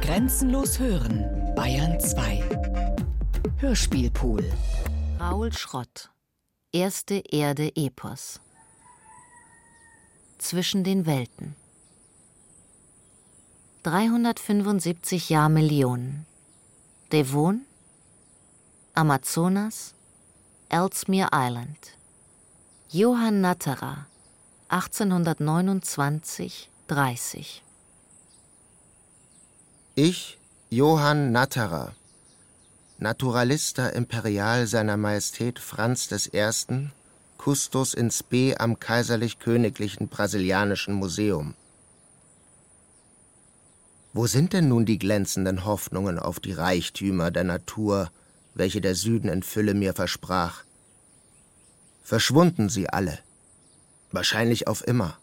Grenzenlos hören, Bayern 2. Hörspielpool. Raul Schrott. Erste Erde Epos. Zwischen den Welten. 375 Jahr Millionen. Devon, Amazonas, Ellesmere Island. Johann Natterer, 1829 30. Ich, Johann Natterer, Naturalista Imperial seiner Majestät Franz I., Kustos in Spe am Kaiserlich-Königlichen Brasilianischen Museum. Wo sind denn nun die glänzenden Hoffnungen auf die Reichtümer der Natur, welche der Süden in Fülle mir versprach? Verschwunden sie alle. Wahrscheinlich auf immer.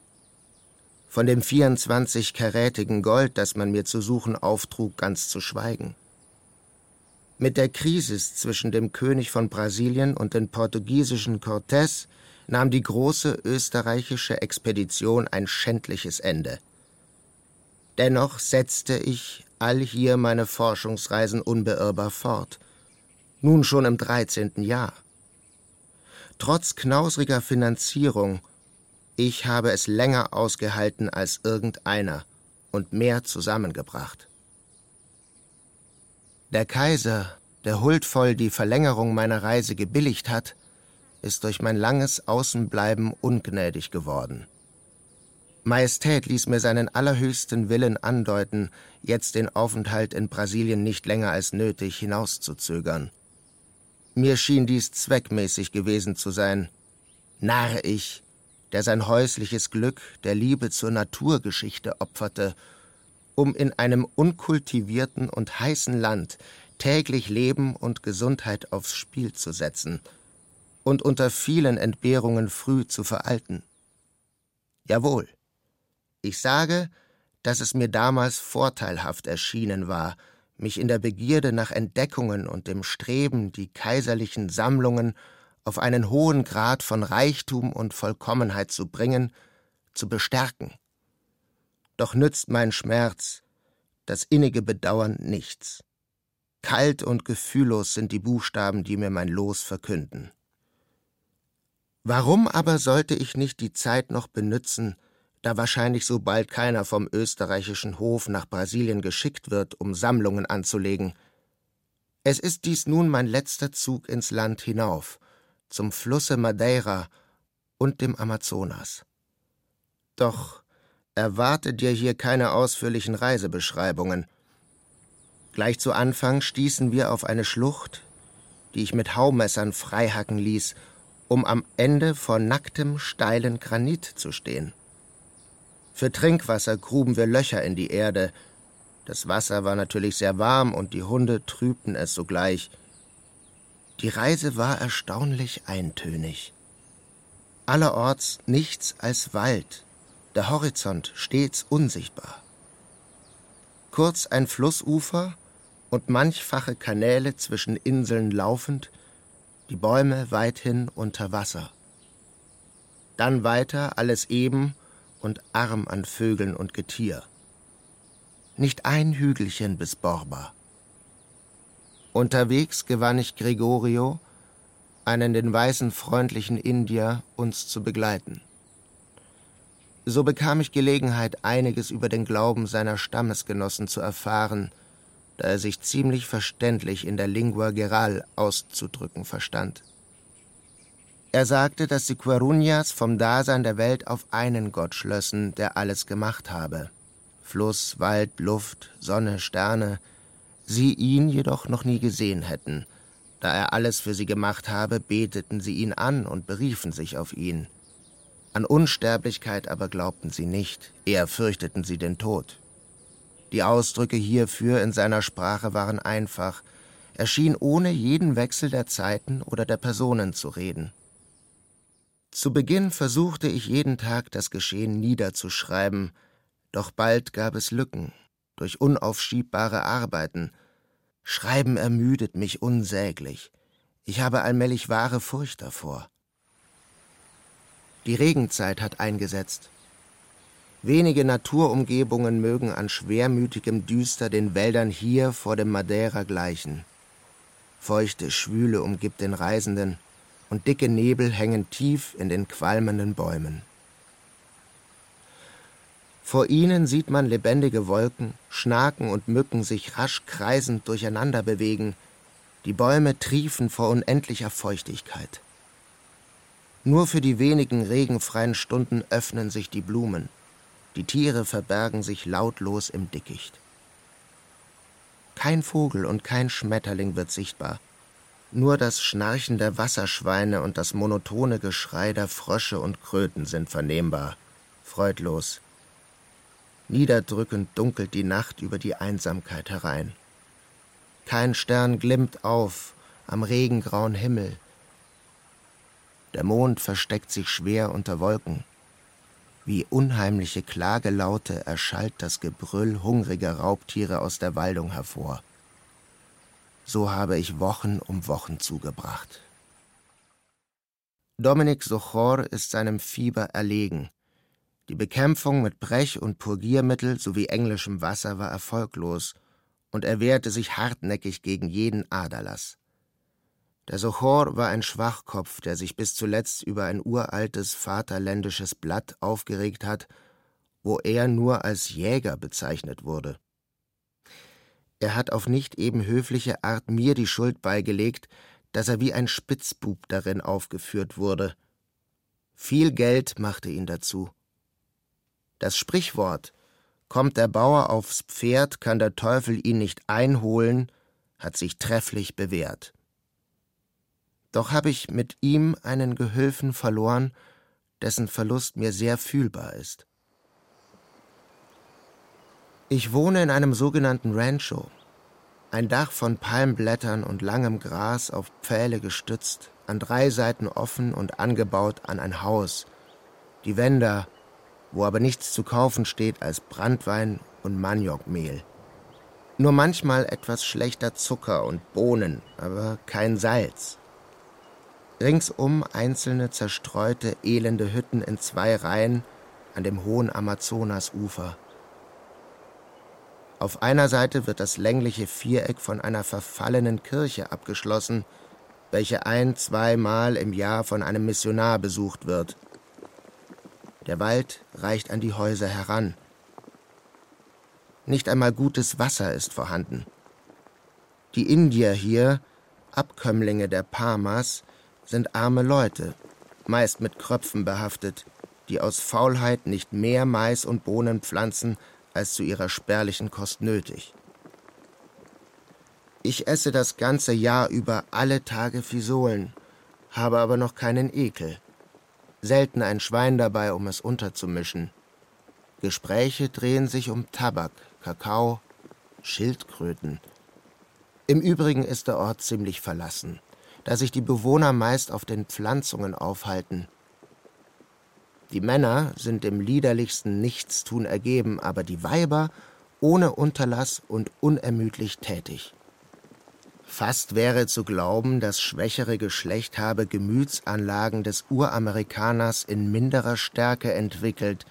Von dem 24-karätigen Gold, das man mir zu suchen auftrug, ganz zu schweigen. Mit der Krisis zwischen dem König von Brasilien und den portugiesischen Cortés nahm die große österreichische Expedition ein schändliches Ende. Dennoch setzte ich allhier meine Forschungsreisen unbeirrbar fort, nun schon im 13. Jahr. Trotz knausriger Finanzierung, ich habe es länger ausgehalten als irgendeiner und mehr zusammengebracht. Der Kaiser, der huldvoll die Verlängerung meiner Reise gebilligt hat, ist durch mein langes Außenbleiben ungnädig geworden. Majestät ließ mir seinen allerhöchsten Willen andeuten, jetzt den Aufenthalt in Brasilien nicht länger als nötig hinauszuzögern. Mir schien dies zweckmäßig gewesen zu sein. Narr ich, der sein häusliches Glück der Liebe zur Naturgeschichte opferte, um in einem unkultivierten und heißen Land täglich Leben und Gesundheit aufs Spiel zu setzen und unter vielen Entbehrungen früh zu veralten. Jawohl, ich sage, dass es mir damals vorteilhaft erschienen war, mich in der Begierde nach Entdeckungen und dem Streben, die kaiserlichen Sammlungen auf einen hohen Grad von Reichtum und Vollkommenheit zu bringen, zu bestärken. Doch nützt mein Schmerz, das innige Bedauern nichts. Kalt und gefühllos sind die Buchstaben, die mir mein Los verkünden. Warum aber sollte ich nicht die Zeit noch benützen, da wahrscheinlich so bald keiner vom österreichischen Hof nach Brasilien geschickt wird, um Sammlungen anzulegen. Es ist dies nun mein letzter Zug ins Land hinauf, zum Flusse Madeira und dem Amazonas. Doch erwarte dir hier keine ausführlichen Reisebeschreibungen. Gleich zu Anfang stießen wir auf eine Schlucht, die ich mit Haumessern freihacken ließ, um am Ende vor nacktem, steilen Granit zu stehen. Für Trinkwasser gruben wir Löcher in die Erde. Das Wasser war natürlich sehr warm und die Hunde trübten es sogleich. Die Reise war erstaunlich eintönig. Allerorts nichts als Wald, der Horizont stets unsichtbar. Kurz ein Flussufer und manchfache Kanäle zwischen Inseln laufend, die Bäume weithin unter Wasser. Dann weiter alles eben und arm an Vögeln und Getier. Nicht ein Hügelchen bis Borba. Unterwegs gewann ich Gregorio, einen den weißen freundlichen Indier, uns zu begleiten. So bekam ich Gelegenheit, einiges über den Glauben seiner Stammesgenossen zu erfahren, da er sich ziemlich verständlich in der Lingua Geral auszudrücken verstand. Er sagte, dass die Quarunjas vom Dasein der Welt auf einen Gott schlössen, der alles gemacht habe. Fluss, Wald, Luft, Sonne, Sterne, sie ihn jedoch noch nie gesehen hätten. Da er alles für sie gemacht habe, beteten sie ihn an und beriefen sich auf ihn. An Unsterblichkeit aber glaubten sie nicht, eher fürchteten sie den Tod. Die Ausdrücke hierfür in seiner Sprache waren einfach, er schien ohne jeden Wechsel der Zeiten oder der Personen zu reden. Zu Beginn versuchte ich jeden Tag das Geschehen niederzuschreiben, doch bald gab es Lücken durch unaufschiebbare Arbeiten. Schreiben ermüdet mich unsäglich. Ich habe allmählich wahre Furcht davor. Die Regenzeit hat eingesetzt. Wenige Naturumgebungen mögen an schwermütigem Düster den Wäldern hier vor dem Madeira gleichen. Feuchte Schwüle umgibt den Reisenden, und dicke Nebel hängen tief in den qualmenden Bäumen. Vor ihnen sieht man lebendige Wolken, Schnaken und Mücken sich rasch kreisend durcheinander bewegen, die Bäume triefen vor unendlicher Feuchtigkeit. Nur für die wenigen regenfreien Stunden öffnen sich die Blumen, die Tiere verbergen sich lautlos im Dickicht. Kein Vogel und kein Schmetterling wird sichtbar, nur das Schnarchen der Wasserschweine und das monotone Geschrei der Frösche und Kröten sind vernehmbar, freudlos. Niederdrückend dunkelt die Nacht über die Einsamkeit herein. Kein Stern glimmt auf am regengrauen Himmel. Der Mond versteckt sich schwer unter Wolken. Wie unheimliche Klagelaute erschallt das Gebrüll hungriger Raubtiere aus der Waldung hervor. So habe ich Wochen um Wochen zugebracht. Dominik Sochor ist seinem Fieber erlegen. Die Bekämpfung mit Brech- und Purgiermittel sowie englischem Wasser war erfolglos, und er wehrte sich hartnäckig gegen jeden Aderlass. Der Sochor war ein Schwachkopf, der sich bis zuletzt über ein uraltes vaterländisches Blatt aufgeregt hat, wo er nur als Jäger bezeichnet wurde. Er hat auf nicht eben höfliche Art mir die Schuld beigelegt, dass er wie ein Spitzbub darin aufgeführt wurde. Viel Geld machte ihn dazu. Das Sprichwort Kommt der Bauer aufs Pferd, kann der Teufel ihn nicht einholen, hat sich trefflich bewährt. Doch habe ich mit ihm einen Gehülfen verloren, dessen Verlust mir sehr fühlbar ist. Ich wohne in einem sogenannten Rancho. Ein Dach von Palmblättern und langem Gras auf Pfähle gestützt, an drei Seiten offen und angebaut an ein Haus. Die Wände, wo aber nichts zu kaufen steht als Brandwein und Maniokmehl. Nur manchmal etwas schlechter Zucker und Bohnen, aber kein Salz. Ringsum einzelne zerstreute, elende Hütten in zwei Reihen an dem hohen Amazonasufer. Auf einer Seite wird das längliche Viereck von einer verfallenen Kirche abgeschlossen, welche ein-, zweimal im Jahr von einem Missionar besucht wird. Der Wald reicht an die Häuser heran. Nicht einmal gutes Wasser ist vorhanden. Die Indier hier, Abkömmlinge der Pamas, sind arme Leute, meist mit Kröpfen behaftet, die aus Faulheit nicht mehr Mais und Bohnen pflanzen, als zu ihrer spärlichen Kost nötig. Ich esse das ganze Jahr über alle Tage Fisolen, habe aber noch keinen Ekel. Selten ein Schwein dabei, um es unterzumischen. Gespräche drehen sich um Tabak, Kakao, Schildkröten. Im Übrigen ist der Ort ziemlich verlassen, da sich die Bewohner meist auf den Pflanzungen aufhalten, die Männer sind dem liederlichsten Nichtstun ergeben, aber die Weiber ohne Unterlass und unermüdlich tätig. Fast wäre zu glauben, das schwächere Geschlecht habe Gemütsanlagen des Uramerikaners in minderer Stärke entwickelt,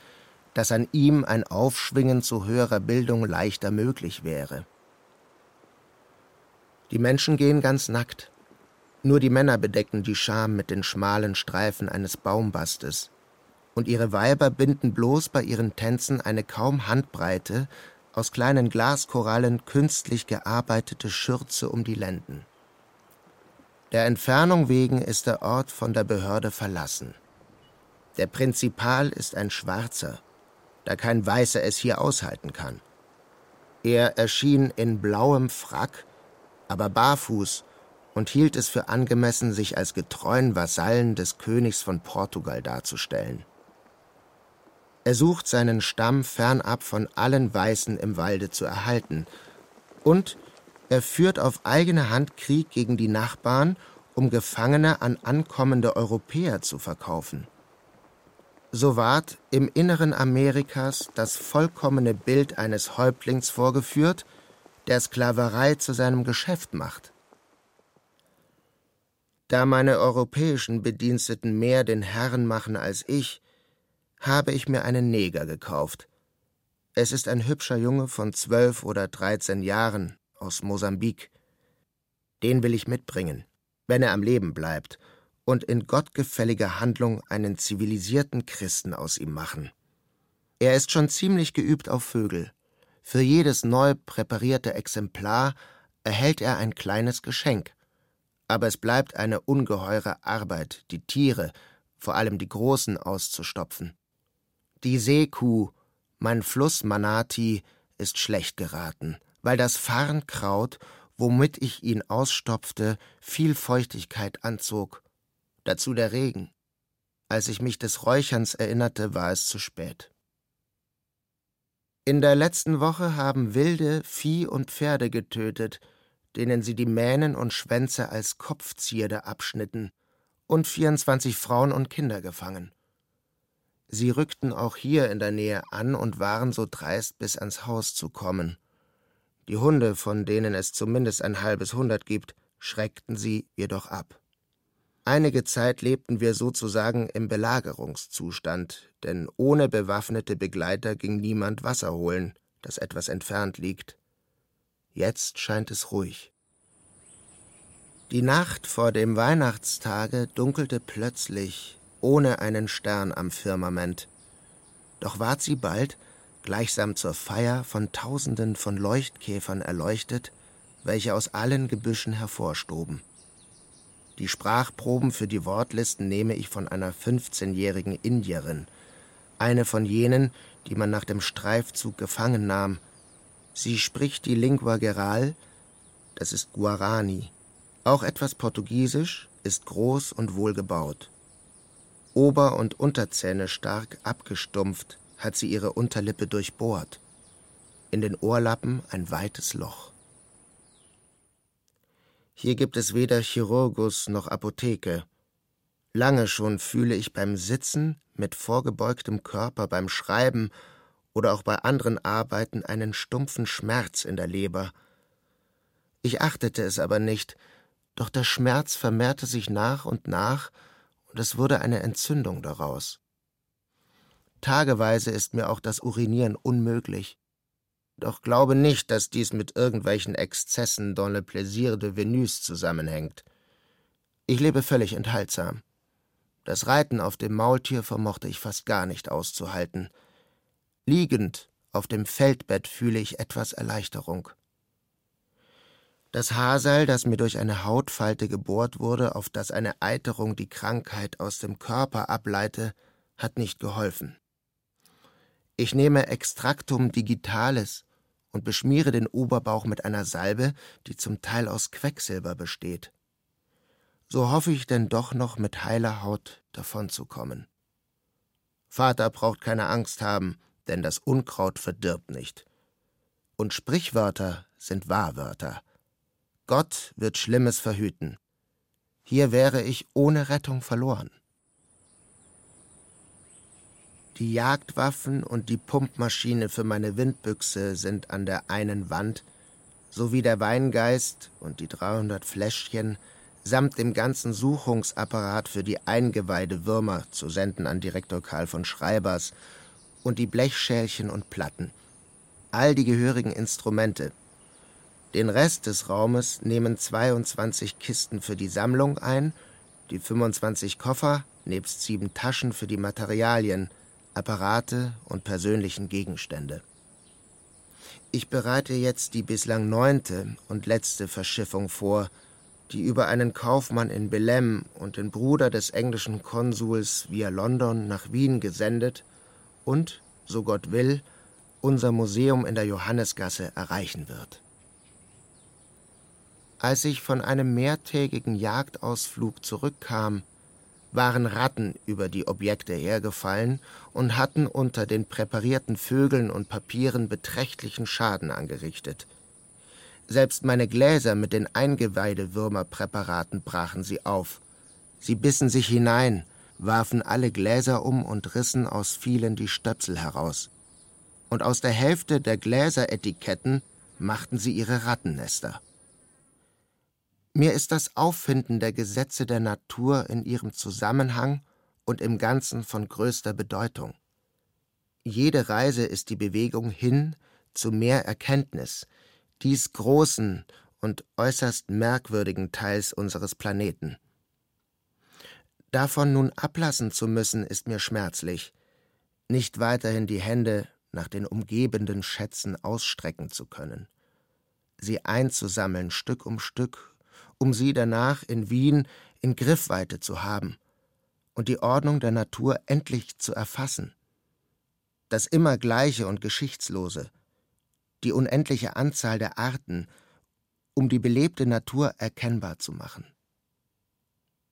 dass an ihm ein Aufschwingen zu höherer Bildung leichter möglich wäre. Die Menschen gehen ganz nackt. Nur die Männer bedecken die Scham mit den schmalen Streifen eines Baumbastes und ihre Weiber binden bloß bei ihren Tänzen eine kaum Handbreite, aus kleinen Glaskorallen künstlich gearbeitete Schürze um die Lenden. Der Entfernung wegen ist der Ort von der Behörde verlassen. Der Prinzipal ist ein Schwarzer, da kein Weißer es hier aushalten kann. Er erschien in blauem Frack, aber barfuß und hielt es für angemessen, sich als getreuen Vasallen des Königs von Portugal darzustellen. Er sucht seinen Stamm fernab von allen Weißen im Walde zu erhalten. Und er führt auf eigene Hand Krieg gegen die Nachbarn, um Gefangene an ankommende Europäer zu verkaufen. So ward im Inneren Amerikas das vollkommene Bild eines Häuptlings vorgeführt, der Sklaverei zu seinem Geschäft macht. Da meine europäischen Bediensteten mehr den Herren machen als ich, habe ich mir einen Neger gekauft. Es ist ein hübscher Junge von zwölf oder dreizehn Jahren aus Mosambik. Den will ich mitbringen, wenn er am Leben bleibt, und in gottgefälliger Handlung einen zivilisierten Christen aus ihm machen. Er ist schon ziemlich geübt auf Vögel. Für jedes neu präparierte Exemplar erhält er ein kleines Geschenk. Aber es bleibt eine ungeheure Arbeit, die Tiere, vor allem die großen, auszustopfen. Die Seekuh, mein Fluss Manati, ist schlecht geraten, weil das Farnkraut, womit ich ihn ausstopfte, viel Feuchtigkeit anzog. Dazu der Regen. Als ich mich des Räucherns erinnerte, war es zu spät. In der letzten Woche haben Wilde Vieh und Pferde getötet, denen sie die Mähnen und Schwänze als Kopfzierde abschnitten, und 24 Frauen und Kinder gefangen. Sie rückten auch hier in der Nähe an und waren so dreist, bis ans Haus zu kommen. Die Hunde, von denen es zumindest ein halbes Hundert gibt, schreckten sie jedoch ab. Einige Zeit lebten wir sozusagen im Belagerungszustand, denn ohne bewaffnete Begleiter ging niemand Wasser holen, das etwas entfernt liegt. Jetzt scheint es ruhig. Die Nacht vor dem Weihnachtstage dunkelte plötzlich, ohne einen Stern am Firmament. Doch ward sie bald, gleichsam zur Feier, von Tausenden von Leuchtkäfern erleuchtet, welche aus allen Gebüschen hervorstoben. Die Sprachproben für die Wortlisten nehme ich von einer 15-jährigen Indierin, eine von jenen, die man nach dem Streifzug gefangen nahm. Sie spricht die Lingua Geral, das ist Guarani, auch etwas Portugiesisch, ist groß und wohlgebaut. Ober- und Unterzähne stark abgestumpft, hat sie ihre Unterlippe durchbohrt. In den Ohrlappen ein weites Loch. Hier gibt es weder Chirurgus noch Apotheke. Lange schon fühle ich beim Sitzen mit vorgebeugtem Körper, beim Schreiben oder auch bei anderen Arbeiten einen stumpfen Schmerz in der Leber. Ich achtete es aber nicht, doch der Schmerz vermehrte sich nach und nach, und es wurde eine Entzündung daraus. Tageweise ist mir auch das Urinieren unmöglich. Doch glaube nicht, dass dies mit irgendwelchen Exzessen dans le plaisir de Venus zusammenhängt. Ich lebe völlig enthaltsam. Das Reiten auf dem Maultier vermochte ich fast gar nicht auszuhalten. Liegend auf dem Feldbett fühle ich etwas Erleichterung. Das Haarseil, das mir durch eine Hautfalte gebohrt wurde, auf das eine Eiterung die Krankheit aus dem Körper ableite, hat nicht geholfen. Ich nehme Extractum digitalis und beschmiere den Oberbauch mit einer Salbe, die zum Teil aus Quecksilber besteht. So hoffe ich denn doch noch mit heiler Haut davonzukommen. Vater braucht keine Angst haben, denn das Unkraut verdirbt nicht. Und Sprichwörter sind Wahrwörter. Gott wird Schlimmes verhüten. Hier wäre ich ohne Rettung verloren. Die Jagdwaffen und die Pumpmaschine für meine Windbüchse sind an der einen Wand, sowie der Weingeist und die 300 Fläschchen samt dem ganzen Suchungsapparat für die Eingeweidewürmer zu senden an Direktor Karl von Schreibers und die Blechschälchen und Platten. All die gehörigen Instrumente. Den Rest des Raumes nehmen 22 Kisten für die Sammlung ein, die 25 Koffer nebst sieben Taschen für die Materialien – Apparate und persönlichen Gegenstände. Ich bereite jetzt die bislang neunte und letzte Verschiffung vor, die über einen Kaufmann in Belem und den Bruder des englischen Konsuls via London nach Wien gesendet und, so Gott will, unser Museum in der Johannesgasse erreichen wird. Als ich von einem mehrtägigen Jagdausflug zurückkam, waren Ratten über die Objekte hergefallen und hatten unter den präparierten Vögeln und Papieren beträchtlichen Schaden angerichtet. Selbst meine Gläser mit den Eingeweidewürmerpräparaten brachen sie auf. Sie bissen sich hinein, warfen alle Gläser um und rissen aus vielen die Stöpsel heraus. Und aus der Hälfte der Gläseretiketten machten sie ihre Rattennester. Mir ist das Auffinden der Gesetze der Natur in ihrem Zusammenhang und im Ganzen von größter Bedeutung. Jede Reise ist die Bewegung hin zu mehr Erkenntnis, dies großen und äußerst merkwürdigen Teils unseres Planeten. Davon nun ablassen zu müssen, ist mir schmerzlich, nicht weiterhin die Hände nach den umgebenden Schätzen ausstrecken zu können, sie einzusammeln Stück um Stück, um sie danach in Wien in Griffweite zu haben und die Ordnung der Natur endlich zu erfassen. Das immer Gleiche und Geschichtslose, die unendliche Anzahl der Arten, um die belebte Natur erkennbar zu machen.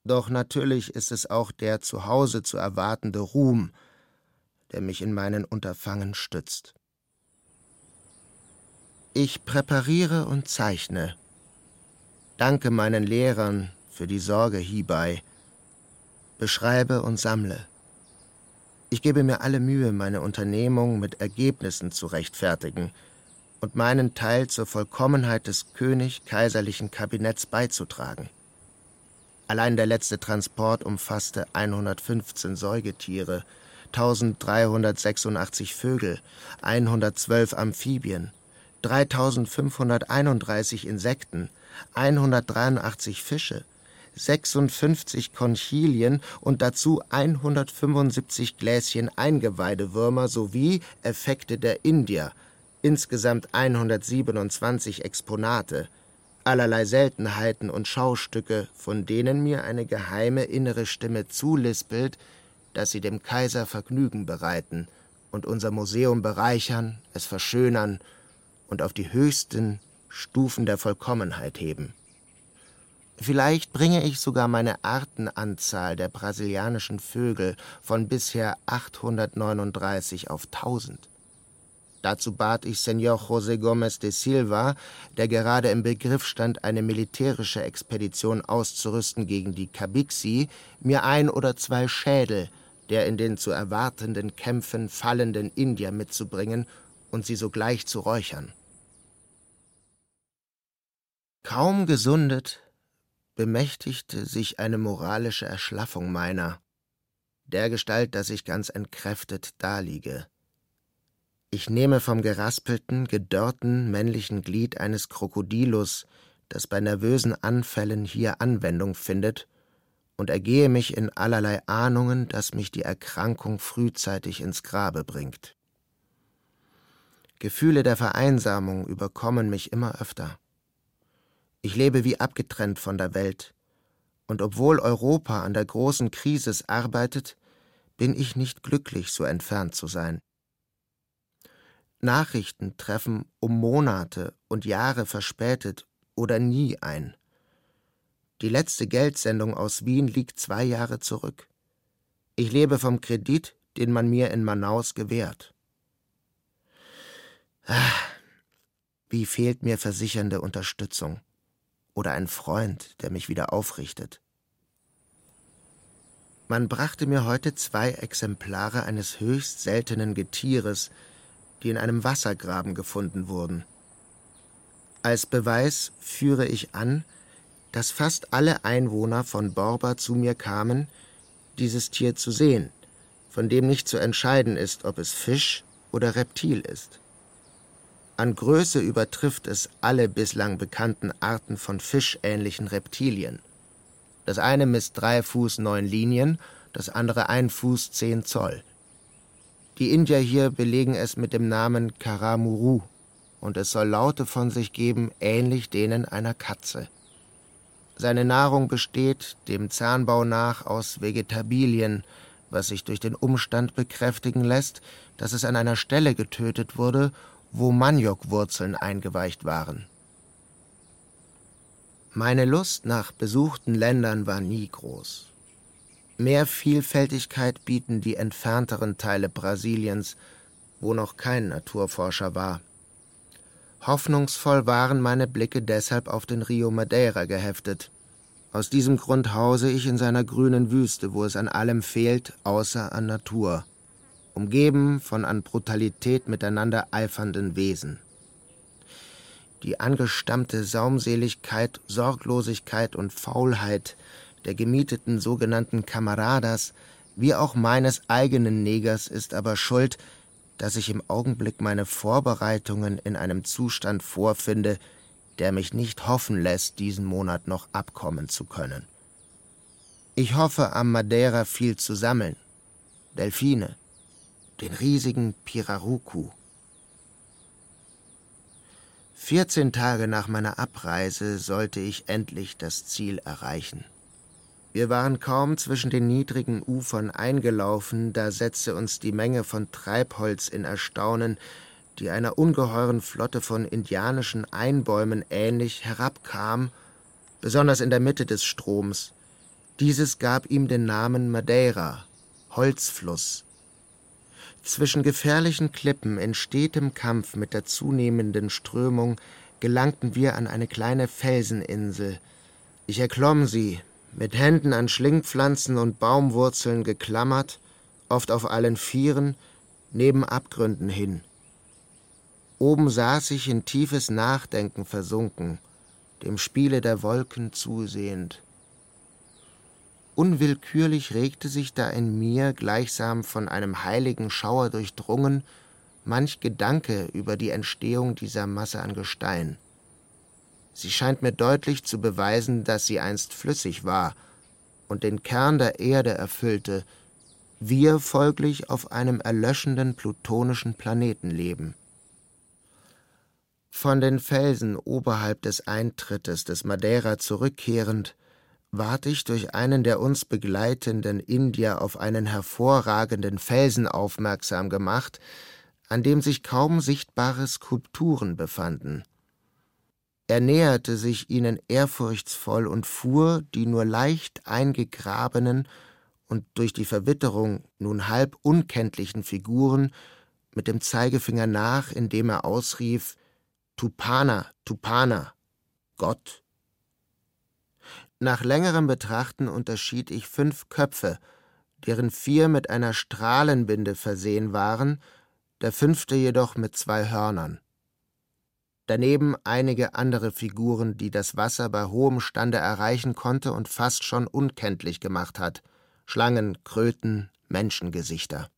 Doch natürlich ist es auch der zu Hause zu erwartende Ruhm, der mich in meinen Unterfangen stützt. Ich präpariere und zeichne, danke meinen Lehrern für die Sorge hiebei, beschreibe und sammle. Ich gebe mir alle Mühe, meine Unternehmung mit Ergebnissen zu rechtfertigen und meinen Teil zur Vollkommenheit des König-Kaiserlichen Kabinetts beizutragen. Allein der letzte Transport umfasste 115 Säugetiere, 1386 Vögel, 112 Amphibien, 3531 Insekten, 183 Fische, 56 Konchilien und dazu 175 Gläschen Eingeweidewürmer sowie Effekte der Indier, insgesamt 127 Exponate, allerlei Seltenheiten und Schaustücke, von denen mir eine geheime innere Stimme zulispelt, dass sie dem Kaiser Vergnügen bereiten und unser Museum bereichern, es verschönern und auf die höchsten Stufen der Vollkommenheit heben. Vielleicht bringe ich sogar meine Artenanzahl der brasilianischen Vögel von bisher 839 auf 1000. Dazu bat ich Senor José Gómez de Silva, der gerade im Begriff stand, eine militärische Expedition auszurüsten gegen die Kabixi, mir ein oder zwei Schädel der in den zu erwartenden Kämpfen fallenden Indier mitzubringen und sie sogleich zu räuchern. Kaum gesundet, bemächtigte sich eine moralische Erschlaffung meiner, dergestalt, dass ich ganz entkräftet daliege. Ich nehme vom geraspelten, gedörrten männlichen Glied eines Krokodilus, das bei nervösen Anfällen hier Anwendung findet, und ergehe mich in allerlei Ahnungen, dass mich die Erkrankung frühzeitig ins Grabe bringt. Gefühle der Vereinsamung überkommen mich immer öfter. Ich lebe wie abgetrennt von der Welt, und obwohl Europa an der großen Krise arbeitet, bin ich nicht glücklich, so entfernt zu sein. Nachrichten treffen um Monate und Jahre verspätet oder nie ein. Die letzte Geldsendung aus Wien liegt zwei Jahre zurück. Ich lebe vom Kredit, den man mir in Manaus gewährt. Ah, wie fehlt mir versichernde Unterstützung oder ein Freund, der mich wieder aufrichtet. Man brachte mir heute zwei Exemplare eines höchst seltenen Getieres, die in einem Wassergraben gefunden wurden. Als Beweis führe ich an, dass fast alle Einwohner von Borba zu mir kamen, dieses Tier zu sehen, von dem nicht zu entscheiden ist, ob es Fisch oder Reptil ist. An Größe übertrifft es alle bislang bekannten Arten von fischähnlichen Reptilien. Das eine misst drei Fuß neun Linien, das andere ein Fuß zehn Zoll. Die Indier hier belegen es mit dem Namen Karamuru, und es soll Laute von sich geben, ähnlich denen einer Katze. Seine Nahrung besteht, dem Zahnbau nach, aus Vegetabilien, was sich durch den Umstand bekräftigen lässt, dass es an einer Stelle getötet wurde, wo Maniokwurzeln eingeweicht waren. Meine Lust nach besuchten Ländern war nie groß. Mehr Vielfältigkeit bieten die entfernteren Teile Brasiliens, wo noch kein Naturforscher war. Hoffnungsvoll waren meine Blicke deshalb auf den Rio Madeira geheftet. Aus diesem Grund hause ich in seiner grünen Wüste, wo es an allem fehlt, außer an Natur, umgeben von an Brutalität miteinander eifernden Wesen. Die angestammte Saumseligkeit, Sorglosigkeit und Faulheit der gemieteten sogenannten Kameradas, wie auch meines eigenen Negers, ist aber schuld, dass ich im Augenblick meine Vorbereitungen in einem Zustand vorfinde, der mich nicht hoffen lässt, diesen Monat noch abkommen zu können. Ich hoffe, am Madeira viel zu sammeln. Delfine, den riesigen Pirarucu. Vierzehn Tage nach meiner Abreise sollte ich endlich das Ziel erreichen. Wir waren kaum zwischen den niedrigen Ufern eingelaufen, da setzte uns die Menge von Treibholz in Erstaunen, die einer ungeheuren Flotte von indianischen Einbäumen ähnlich herabkam, besonders in der Mitte des Stroms. Dieses gab ihm den Namen Madeira, Holzfluss. Zwischen gefährlichen Klippen in stetem Kampf mit der zunehmenden Strömung gelangten wir an eine kleine Felseninsel. Ich erklomm sie, mit Händen an Schlingpflanzen und Baumwurzeln geklammert, oft auf allen Vieren, neben Abgründen hin. Oben saß ich in tiefes Nachdenken versunken, dem Spiele der Wolken zusehend. Unwillkürlich regte sich da in mir, gleichsam von einem heiligen Schauer durchdrungen, manch Gedanke über die Entstehung dieser Masse an Gestein. Sie scheint mir deutlich zu beweisen, dass sie einst flüssig war und den Kern der Erde erfüllte, wir folglich auf einem erlöschenden plutonischen Planeten leben. Von den Felsen oberhalb des Eintrittes des Madeira zurückkehrend, ward ich durch einen der uns begleitenden Indier auf einen hervorragenden Felsen aufmerksam gemacht, an dem sich kaum sichtbare Skulpturen befanden. Er näherte sich ihnen ehrfurchtsvoll und fuhr die nur leicht eingegrabenen und durch die Verwitterung nun halb unkenntlichen Figuren mit dem Zeigefinger nach, indem er ausrief Tupana, Tupana, Gott. Nach längerem Betrachten unterschied ich fünf Köpfe, deren vier mit einer Strahlenbinde versehen waren, der fünfte jedoch mit zwei Hörnern daneben einige andere Figuren, die das Wasser bei hohem Stande erreichen konnte und fast schon unkenntlich gemacht hat Schlangen, Kröten, Menschengesichter.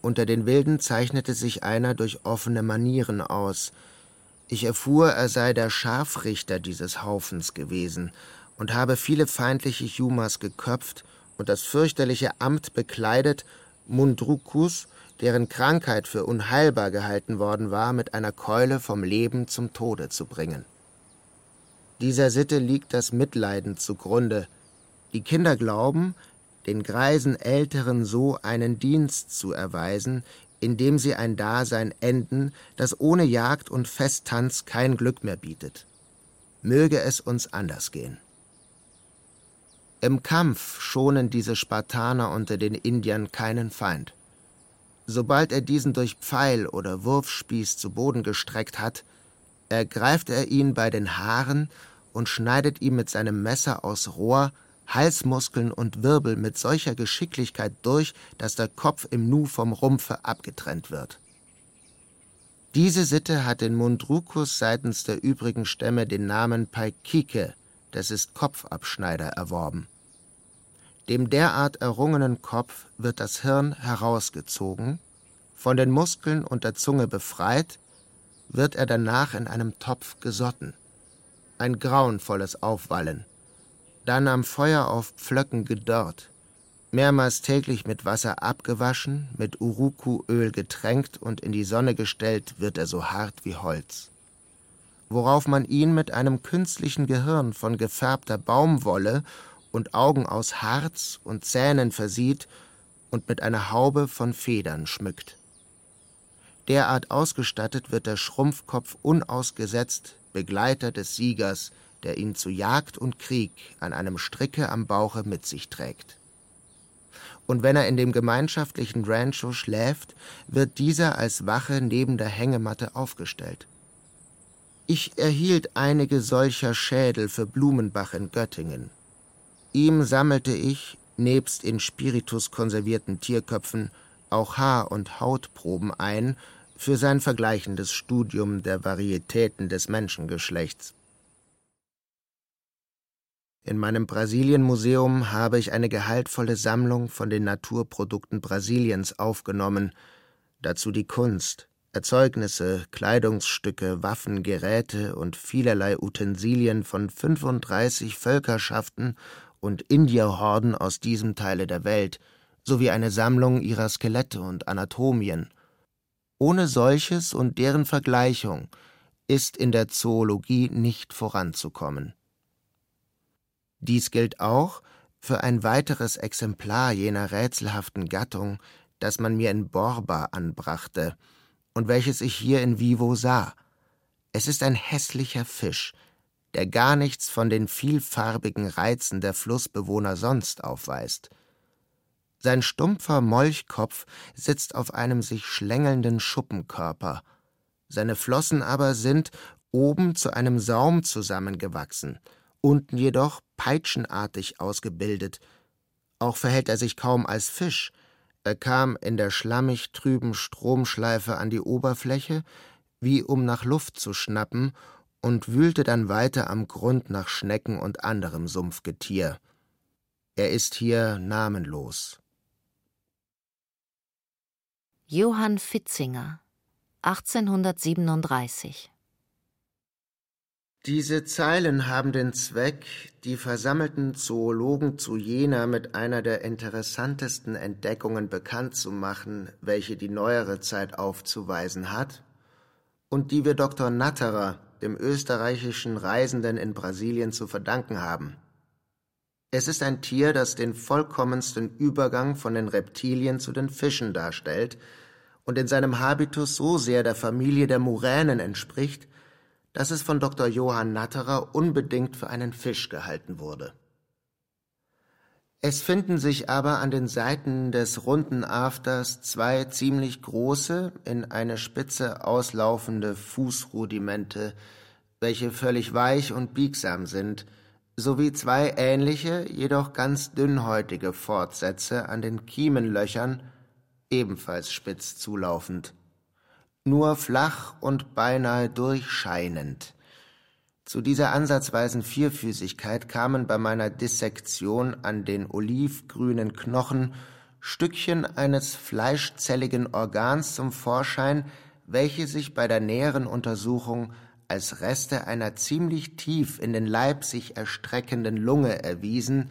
Unter den Wilden zeichnete sich einer durch offene Manieren aus. Ich erfuhr, er sei der Scharfrichter dieses Haufens gewesen und habe viele feindliche Jumas geköpft und das fürchterliche Amt bekleidet, Mundrukus deren Krankheit für unheilbar gehalten worden war, mit einer Keule vom Leben zum Tode zu bringen. Dieser Sitte liegt das Mitleiden zugrunde. Die Kinder glauben, den greisen Älteren so einen Dienst zu erweisen, indem sie ein Dasein enden, das ohne Jagd und Festtanz kein Glück mehr bietet. Möge es uns anders gehen. Im Kampf schonen diese Spartaner unter den Indiern keinen Feind. Sobald er diesen durch Pfeil oder Wurfspieß zu Boden gestreckt hat, ergreift er ihn bei den Haaren und schneidet ihm mit seinem Messer aus Rohr Halsmuskeln und Wirbel mit solcher Geschicklichkeit durch, dass der Kopf im Nu vom Rumpfe abgetrennt wird. Diese Sitte hat in Mundrukus seitens der übrigen Stämme den Namen Paikike, das ist Kopfabschneider, erworben. Dem derart errungenen Kopf wird das Hirn herausgezogen, von den Muskeln und der Zunge befreit, wird er danach in einem Topf gesotten. Ein grauenvolles Aufwallen. Dann am Feuer auf Pflöcken gedörrt, mehrmals täglich mit Wasser abgewaschen, mit Urukuöl getränkt und in die Sonne gestellt, wird er so hart wie Holz. Worauf man ihn mit einem künstlichen Gehirn von gefärbter Baumwolle und Augen aus Harz und Zähnen versieht und mit einer Haube von Federn schmückt. Derart ausgestattet wird der Schrumpfkopf unausgesetzt Begleiter des Siegers, der ihn zu Jagd und Krieg an einem Stricke am Bauche mit sich trägt. Und wenn er in dem gemeinschaftlichen Rancho schläft, wird dieser als Wache neben der Hängematte aufgestellt. Ich erhielt einige solcher Schädel für Blumenbach in Göttingen Ihm sammelte ich, nebst in Spiritus konservierten Tierköpfen, auch Haar- und Hautproben ein für sein vergleichendes Studium der Varietäten des Menschengeschlechts In meinem Brasilien-Museum habe ich eine gehaltvolle Sammlung von den Naturprodukten Brasiliens aufgenommen, dazu die Kunst, Erzeugnisse, Kleidungsstücke, Waffen, Geräte und vielerlei Utensilien von 35 Völkerschaften und Indierhorden aus diesem Teile der Welt, sowie eine Sammlung ihrer Skelette und Anatomien. Ohne solches und deren Vergleichung ist in der Zoologie nicht voranzukommen. Dies gilt auch für ein weiteres Exemplar jener rätselhaften Gattung, das man mir in Borba anbrachte und welches ich hier in vivo sah. Es ist ein hässlicher Fisch, der gar nichts von den vielfarbigen Reizen der Flussbewohner sonst aufweist. Sein stumpfer Molchkopf sitzt auf einem sich schlängelnden Schuppenkörper, seine Flossen aber sind oben zu einem Saum zusammengewachsen, unten jedoch peitschenartig ausgebildet. Auch verhält er sich kaum als Fisch. Er kam in der schlammig trüben Stromschleife an die Oberfläche, wie um nach Luft zu schnappen, und wühlte dann weiter am Grund nach Schnecken und anderem Sumpfgetier. Er ist hier namenlos. Johann Fitzinger 1837 diese Zeilen haben den Zweck, die versammelten Zoologen zu Jena mit einer der interessantesten Entdeckungen bekannt zu machen, welche die neuere Zeit aufzuweisen hat, und die wir Dr. Natterer, dem österreichischen Reisenden in Brasilien, zu verdanken haben. Es ist ein Tier, das den vollkommensten Übergang von den Reptilien zu den Fischen darstellt und in seinem Habitus so sehr der Familie der Muränen entspricht, dass es von Dr. Johann Natterer unbedingt für einen Fisch gehalten wurde. Es finden sich aber an den Seiten des runden Afters zwei ziemlich große, in eine Spitze auslaufende Fußrudimente, welche völlig weich und biegsam sind, sowie zwei ähnliche, jedoch ganz dünnhäutige Fortsätze an den Kiemenlöchern, ebenfalls spitz zulaufend nur flach und beinahe durchscheinend. Zu dieser ansatzweisen Vierfüßigkeit kamen bei meiner Dissektion an den olivgrünen Knochen Stückchen eines fleischzelligen Organs zum Vorschein, welche sich bei der näheren Untersuchung als Reste einer ziemlich tief in den Leib sich erstreckenden Lunge erwiesen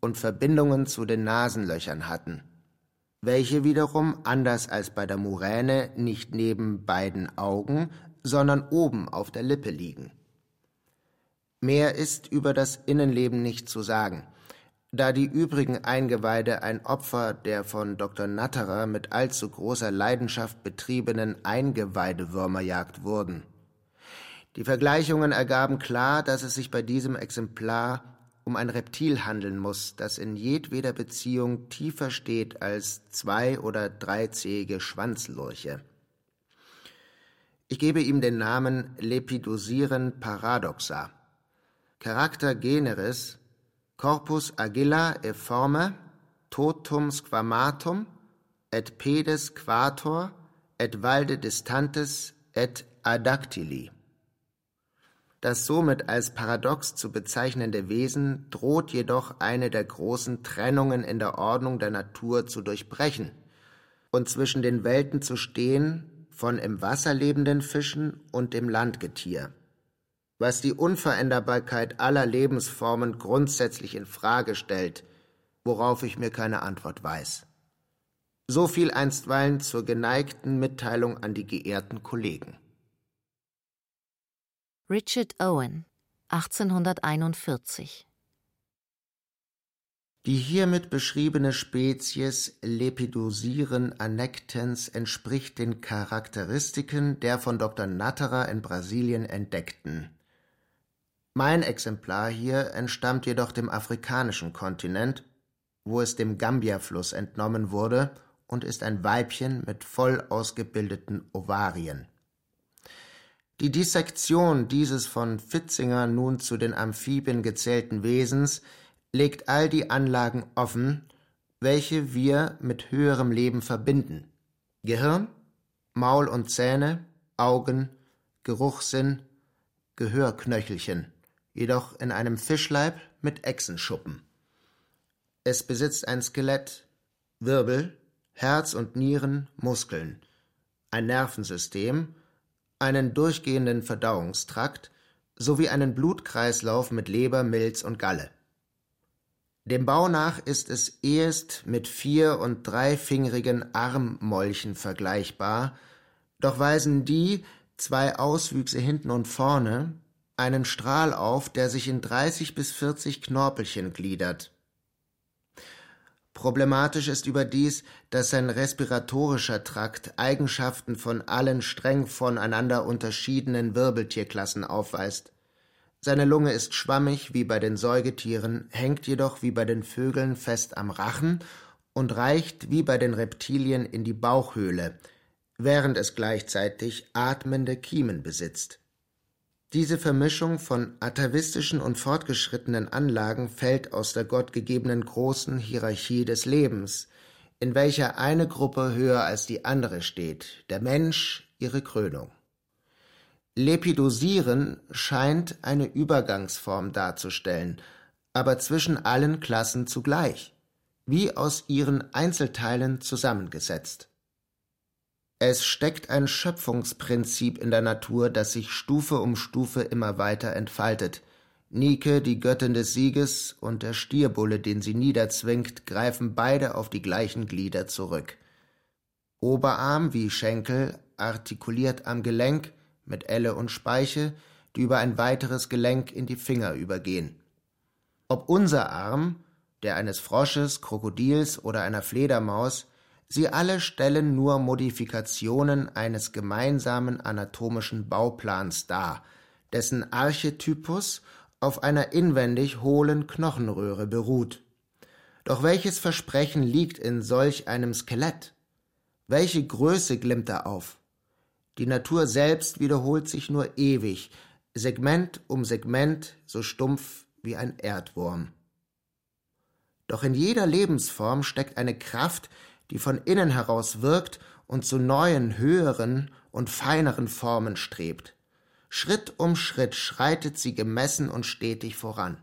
und Verbindungen zu den Nasenlöchern hatten welche wiederum, anders als bei der Muräne, nicht neben beiden Augen, sondern oben auf der Lippe liegen. Mehr ist über das Innenleben nicht zu sagen, da die übrigen Eingeweide ein Opfer der von Dr. Natterer mit allzu großer Leidenschaft betriebenen Eingeweidewürmerjagd wurden. Die Vergleichungen ergaben klar, dass es sich bei diesem Exemplar um ein Reptil handeln muss, das in jedweder Beziehung tiefer steht als zwei- oder dreizähige Schwanzlurche. Ich gebe ihm den Namen Lepidosiren paradoxa. Charakter generis Corpus agilla e forme totum squamatum et pedes quator et valde distantes et adactili. Das somit als paradox zu bezeichnende Wesen droht jedoch eine der großen Trennungen in der Ordnung der Natur zu durchbrechen und zwischen den Welten zu stehen von im Wasser lebenden Fischen und dem Landgetier, was die Unveränderbarkeit aller Lebensformen grundsätzlich in Frage stellt, worauf ich mir keine Antwort weiß. So viel einstweilen zur geneigten Mitteilung an die geehrten Kollegen. Richard Owen 1841 Die hiermit beschriebene Spezies Lepidosiren annectens entspricht den Charakteristiken der von Dr. Natterer in Brasilien entdeckten. Mein Exemplar hier entstammt jedoch dem afrikanischen Kontinent, wo es dem Gambia-Fluss entnommen wurde und ist ein Weibchen mit voll ausgebildeten Ovarien. Die Dissektion dieses von Fitzinger nun zu den Amphibien gezählten Wesens legt all die Anlagen offen, welche wir mit höherem Leben verbinden: Gehirn, Maul und Zähne, Augen, Geruchssinn, Gehörknöchelchen, jedoch in einem Fischleib mit Echsenschuppen. Es besitzt ein Skelett, Wirbel, Herz und Nieren, Muskeln, ein Nervensystem, einen durchgehenden Verdauungstrakt sowie einen Blutkreislauf mit Leber, Milz und Galle. Dem Bau nach ist es ehest mit vier- und dreifingerigen Armmolchen vergleichbar, doch weisen die, zwei Auswüchse hinten und vorne, einen Strahl auf, der sich in dreißig bis vierzig Knorpelchen gliedert. Problematisch ist überdies, dass sein respiratorischer Trakt Eigenschaften von allen streng voneinander unterschiedenen Wirbeltierklassen aufweist. Seine Lunge ist schwammig wie bei den Säugetieren, hängt jedoch wie bei den Vögeln fest am Rachen und reicht wie bei den Reptilien in die Bauchhöhle, während es gleichzeitig atmende Kiemen besitzt. Diese Vermischung von atavistischen und fortgeschrittenen Anlagen fällt aus der gottgegebenen großen Hierarchie des Lebens, in welcher eine Gruppe höher als die andere steht, der Mensch ihre Krönung. Lepidosieren scheint eine Übergangsform darzustellen, aber zwischen allen Klassen zugleich, wie aus ihren Einzelteilen zusammengesetzt. Es steckt ein Schöpfungsprinzip in der Natur, das sich Stufe um Stufe immer weiter entfaltet. Nike, die Göttin des Sieges, und der Stierbulle, den sie niederzwingt, greifen beide auf die gleichen Glieder zurück. Oberarm wie Schenkel, artikuliert am Gelenk, mit Elle und Speiche, die über ein weiteres Gelenk in die Finger übergehen. Ob unser Arm, der eines Frosches, Krokodils oder einer Fledermaus, Sie alle stellen nur Modifikationen eines gemeinsamen anatomischen Bauplans dar, dessen Archetypus auf einer inwendig hohlen Knochenröhre beruht. Doch welches Versprechen liegt in solch einem Skelett? Welche Größe glimmt da auf? Die Natur selbst wiederholt sich nur ewig, Segment um Segment, so stumpf wie ein Erdwurm. Doch in jeder Lebensform steckt eine Kraft, die von innen heraus wirkt und zu neuen, höheren und feineren Formen strebt. Schritt um Schritt schreitet sie gemessen und stetig voran,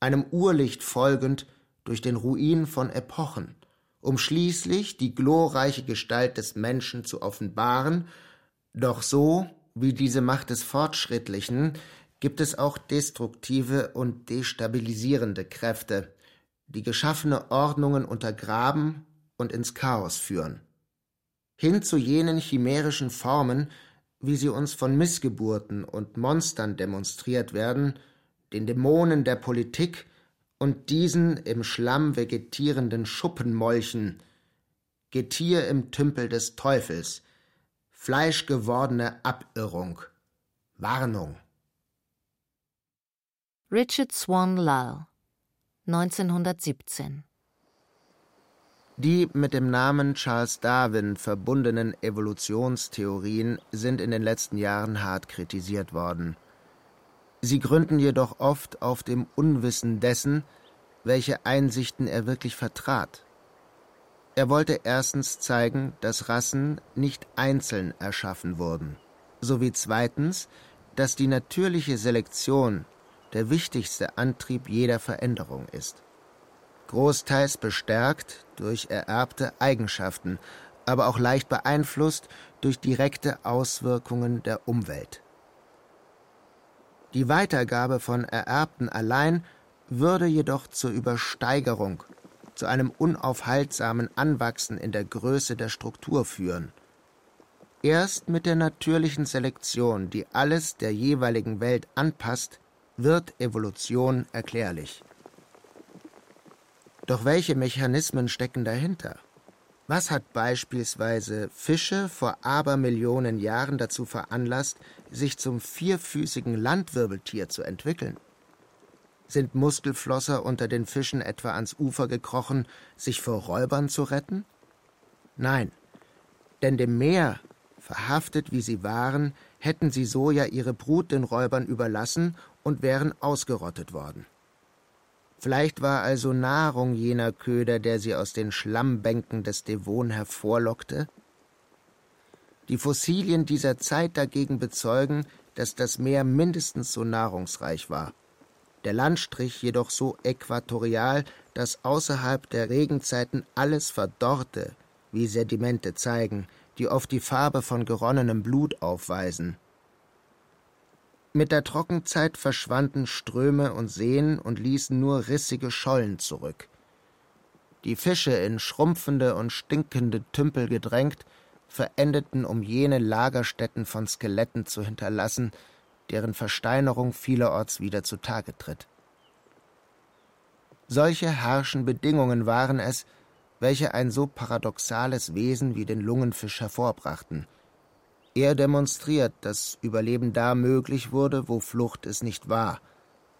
einem Urlicht folgend durch den Ruin von Epochen, um schließlich die glorreiche Gestalt des Menschen zu offenbaren, doch so wie diese Macht des Fortschrittlichen gibt es auch destruktive und destabilisierende Kräfte, die geschaffene Ordnungen untergraben und ins Chaos führen. Hin zu jenen chimärischen Formen, wie sie uns von Missgeburten und Monstern demonstriert werden, den Dämonen der Politik und diesen im Schlamm vegetierenden Schuppenmolchen, Getier im Tümpel des Teufels, fleischgewordene Abirrung, Warnung. Richard Swan Lyle 1917 die mit dem Namen Charles Darwin verbundenen Evolutionstheorien sind in den letzten Jahren hart kritisiert worden. Sie gründen jedoch oft auf dem Unwissen dessen, welche Einsichten er wirklich vertrat. Er wollte erstens zeigen, dass Rassen nicht einzeln erschaffen wurden, sowie zweitens, dass die natürliche Selektion der wichtigste Antrieb jeder Veränderung ist großteils bestärkt durch ererbte Eigenschaften, aber auch leicht beeinflusst durch direkte Auswirkungen der Umwelt. Die Weitergabe von Ererbten allein würde jedoch zur Übersteigerung, zu einem unaufhaltsamen Anwachsen in der Größe der Struktur führen. Erst mit der natürlichen Selektion, die alles der jeweiligen Welt anpasst, wird Evolution erklärlich. Doch welche Mechanismen stecken dahinter? Was hat beispielsweise Fische vor Abermillionen Jahren dazu veranlasst, sich zum vierfüßigen Landwirbeltier zu entwickeln? Sind Muskelflosser unter den Fischen etwa ans Ufer gekrochen, sich vor Räubern zu retten? Nein, denn dem Meer, verhaftet wie sie waren, hätten sie so ja ihre Brut den Räubern überlassen und wären ausgerottet worden. Vielleicht war also Nahrung jener Köder, der sie aus den Schlammbänken des Devon hervorlockte? Die Fossilien dieser Zeit dagegen bezeugen, dass das Meer mindestens so nahrungsreich war. Der Landstrich jedoch so äquatorial, dass außerhalb der Regenzeiten alles verdorrte, wie Sedimente zeigen, die oft die Farbe von geronnenem Blut aufweisen. Mit der Trockenzeit verschwanden Ströme und Seen und ließen nur rissige Schollen zurück. Die Fische in schrumpfende und stinkende Tümpel gedrängt, verendeten, um jene Lagerstätten von Skeletten zu hinterlassen, deren Versteinerung vielerorts wieder zutage tritt. Solche harschen Bedingungen waren es, welche ein so paradoxales Wesen wie den Lungenfisch hervorbrachten. Er demonstriert, dass Überleben da möglich wurde, wo Flucht es nicht war.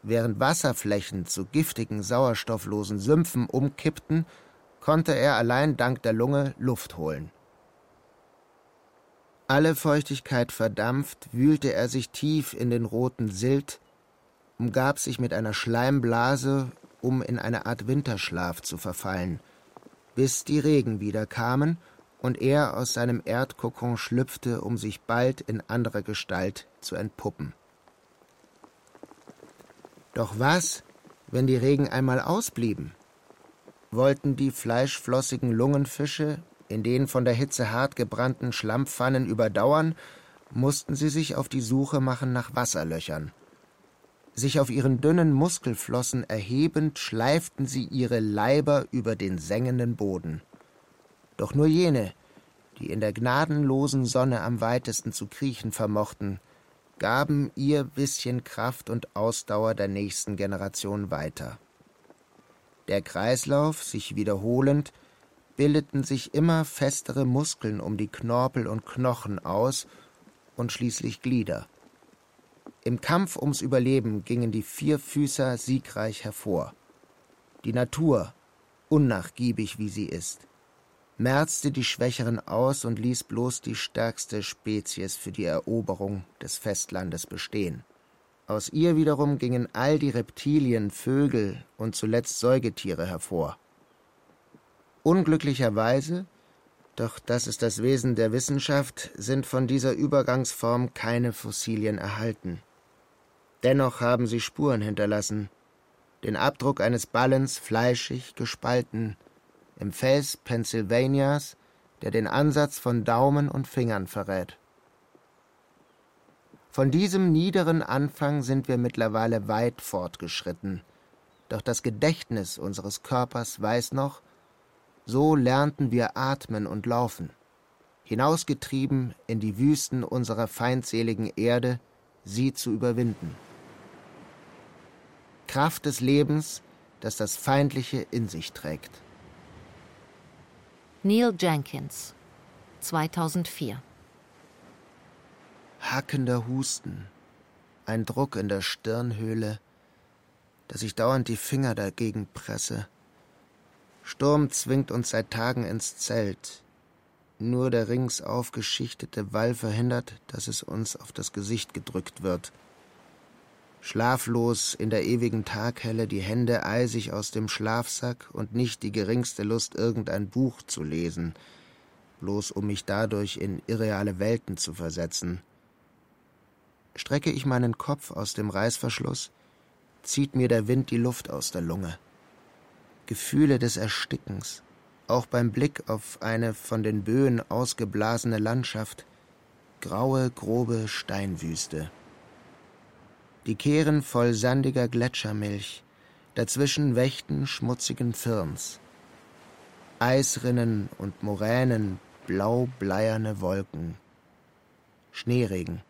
Während Wasserflächen zu giftigen, sauerstofflosen Sümpfen umkippten, konnte er allein dank der Lunge Luft holen. Alle Feuchtigkeit verdampft, wühlte er sich tief in den roten Silt, umgab sich mit einer Schleimblase, um in eine Art Winterschlaf zu verfallen – bis die Regen wieder kamen und er aus seinem Erdkokon schlüpfte, um sich bald in anderer Gestalt zu entpuppen. Doch was, wenn die Regen einmal ausblieben? Wollten die fleischflossigen Lungenfische in den von der Hitze hart gebrannten Schlammpfannen überdauern, mussten sie sich auf die Suche machen nach Wasserlöchern. Sich auf ihren dünnen Muskelflossen erhebend, schleiften sie ihre Leiber über den sengenden Boden. Doch nur jene, die in der gnadenlosen Sonne am weitesten zu kriechen vermochten, gaben ihr bisschen Kraft und Ausdauer der nächsten Generation weiter. Der Kreislauf, sich wiederholend, bildeten sich immer festere Muskeln um die Knorpel und Knochen aus und schließlich Glieder. Im Kampf ums Überleben gingen die Vierfüßer siegreich hervor. Die Natur, unnachgiebig wie sie ist, merzte die Schwächeren aus und ließ bloß die stärkste Spezies für die Eroberung des Festlandes bestehen. Aus ihr wiederum gingen all die Reptilien, Vögel und zuletzt Säugetiere hervor. Unglücklicherweise, doch das ist das Wesen der Wissenschaft, sind von dieser Übergangsform keine Fossilien erhalten. Dennoch haben sie Spuren hinterlassen. Den Abdruck eines Ballens, fleischig, gespalten, im Fels Pennsylvanias, der den Ansatz von Daumen und Fingern verrät. Von diesem niederen Anfang sind wir mittlerweile weit fortgeschritten. Doch das Gedächtnis unseres Körpers weiß noch, so lernten wir atmen und laufen, hinausgetrieben in die Wüsten unserer feindseligen Erde, sie zu überwinden. Kraft des Lebens, das das Feindliche in sich trägt. Neil Jenkins, 2004 Hackender Husten, ein Druck in der Stirnhöhle, dass ich dauernd die Finger dagegen presse. Sturm zwingt uns seit Tagen ins Zelt. Nur der rings aufgeschichtete Wall verhindert, dass es uns auf das Gesicht gedrückt wird schlaflos in der ewigen Taghelle, die Hände eisig aus dem Schlafsack und nicht die geringste Lust, irgendein Buch zu lesen, bloß um mich dadurch in irreale Welten zu versetzen. Strecke ich meinen Kopf aus dem Reißverschluss, zieht mir der Wind die Luft aus der Lunge. Gefühle des Erstickens, auch beim Blick auf eine von den Böen ausgeblasene Landschaft, graue, grobe Steinwüste die Kehren voll sandiger Gletschermilch, dazwischen Wächten schmutzigen Firns. Eisrinnen und Moränen, blau-bleierne Wolken. Schneeregen.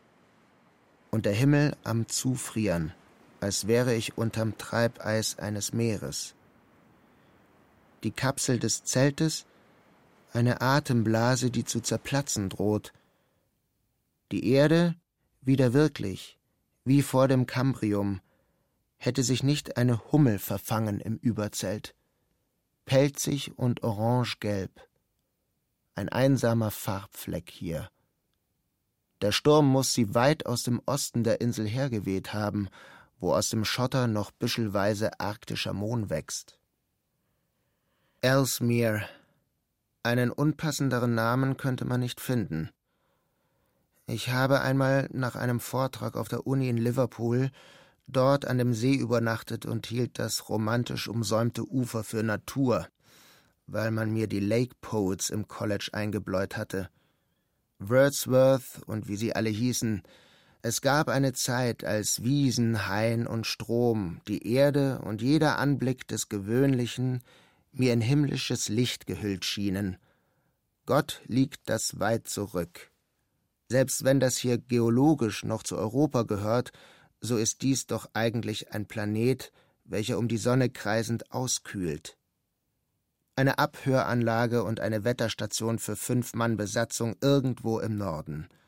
Und der Himmel am Zufrieren, als wäre ich unterm Treibeis eines Meeres. Die Kapsel des Zeltes, eine Atemblase, die zu zerplatzen droht. Die Erde wieder wirklich, wie vor dem Kambrium, hätte sich nicht eine Hummel verfangen im Überzelt. Pelzig und orangegelb. Ein einsamer Farbfleck hier. Der Sturm muss sie weit aus dem Osten der Insel hergeweht haben, wo aus dem Schotter noch büschelweise arktischer Mohn wächst. Ellesmere. Einen unpassenderen Namen könnte man nicht finden. Ich habe einmal nach einem Vortrag auf der Uni in Liverpool dort an dem See übernachtet und hielt das romantisch umsäumte Ufer für Natur, weil man mir die Lake Poets im College eingebläut hatte. Wordsworth und wie sie alle hießen, es gab eine Zeit, als Wiesen, Hain und Strom, die Erde und jeder Anblick des Gewöhnlichen mir in himmlisches Licht gehüllt schienen. Gott liegt das weit zurück. Selbst wenn das hier geologisch noch zu Europa gehört, so ist dies doch eigentlich ein Planet, welcher um die Sonne kreisend auskühlt. Eine Abhöranlage und eine Wetterstation für fünf Mann Besatzung irgendwo im Norden –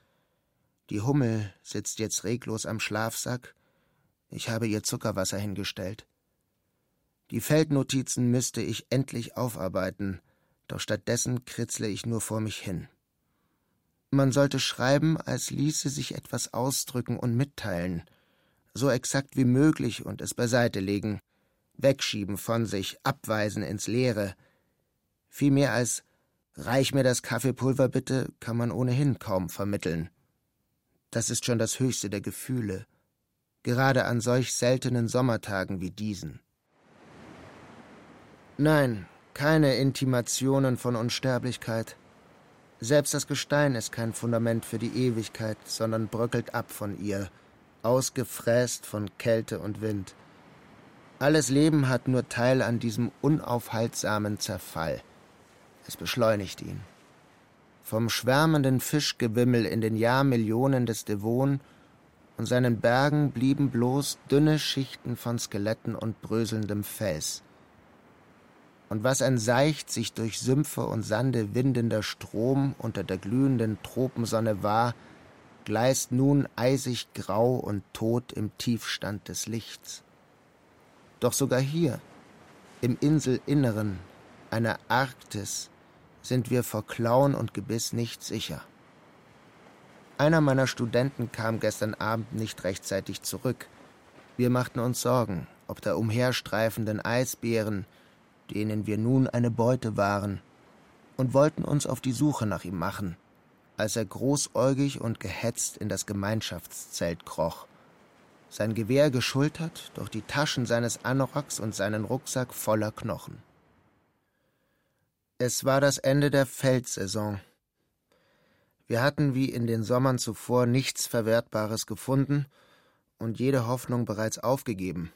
die Hummel sitzt jetzt reglos am Schlafsack. Ich habe ihr Zuckerwasser hingestellt. Die Feldnotizen müsste ich endlich aufarbeiten, doch stattdessen kritzle ich nur vor mich hin. Man sollte schreiben, als ließe sich etwas ausdrücken und mitteilen, so exakt wie möglich und es beiseite legen, wegschieben von sich, abweisen ins Leere. Viel mehr als Reich mir das Kaffeepulver bitte kann man ohnehin kaum vermitteln. Das ist schon das höchste der Gefühle, gerade an solch seltenen Sommertagen wie diesen. Nein, keine Intimationen von Unsterblichkeit. Selbst das Gestein ist kein Fundament für die Ewigkeit, sondern bröckelt ab von ihr, ausgefräst von Kälte und Wind. Alles Leben hat nur Teil an diesem unaufhaltsamen Zerfall. Es beschleunigt ihn. Vom schwärmenden Fischgewimmel in den Jahrmillionen des Devon und seinen Bergen blieben bloß dünne Schichten von Skeletten und bröselndem Fels. Und was ein seicht sich durch Sümpfe und Sande windender Strom unter der glühenden Tropensonne war, gleist nun eisig grau und tot im Tiefstand des Lichts. Doch sogar hier, im Inselinneren, einer Arktis, sind wir vor Klauen und Gebiss nicht sicher. Einer meiner Studenten kam gestern Abend nicht rechtzeitig zurück. Wir machten uns Sorgen, ob der umherstreifenden Eisbären, denen wir nun eine Beute waren, und wollten uns auf die Suche nach ihm machen, als er großäugig und gehetzt in das Gemeinschaftszelt kroch, sein Gewehr geschultert, doch die Taschen seines Anoraks und seinen Rucksack voller Knochen. Es war das Ende der Feldsaison. Wir hatten wie in den Sommern zuvor nichts Verwertbares gefunden und jede Hoffnung bereits aufgegeben.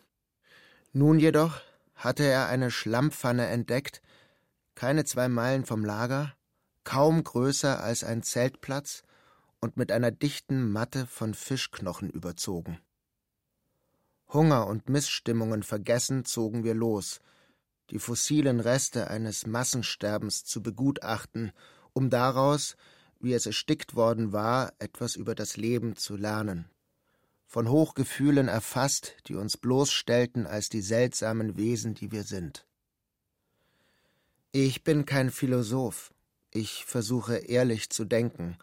Nun jedoch hatte er eine Schlammpfanne entdeckt, keine zwei Meilen vom Lager, kaum größer als ein Zeltplatz und mit einer dichten Matte von Fischknochen überzogen. Hunger und Missstimmungen vergessen zogen wir los – die fossilen Reste eines Massensterbens zu begutachten, um daraus, wie es erstickt worden war, etwas über das Leben zu lernen. Von Hochgefühlen erfasst, die uns bloßstellten als die seltsamen Wesen, die wir sind. Ich bin kein Philosoph, ich versuche ehrlich zu denken.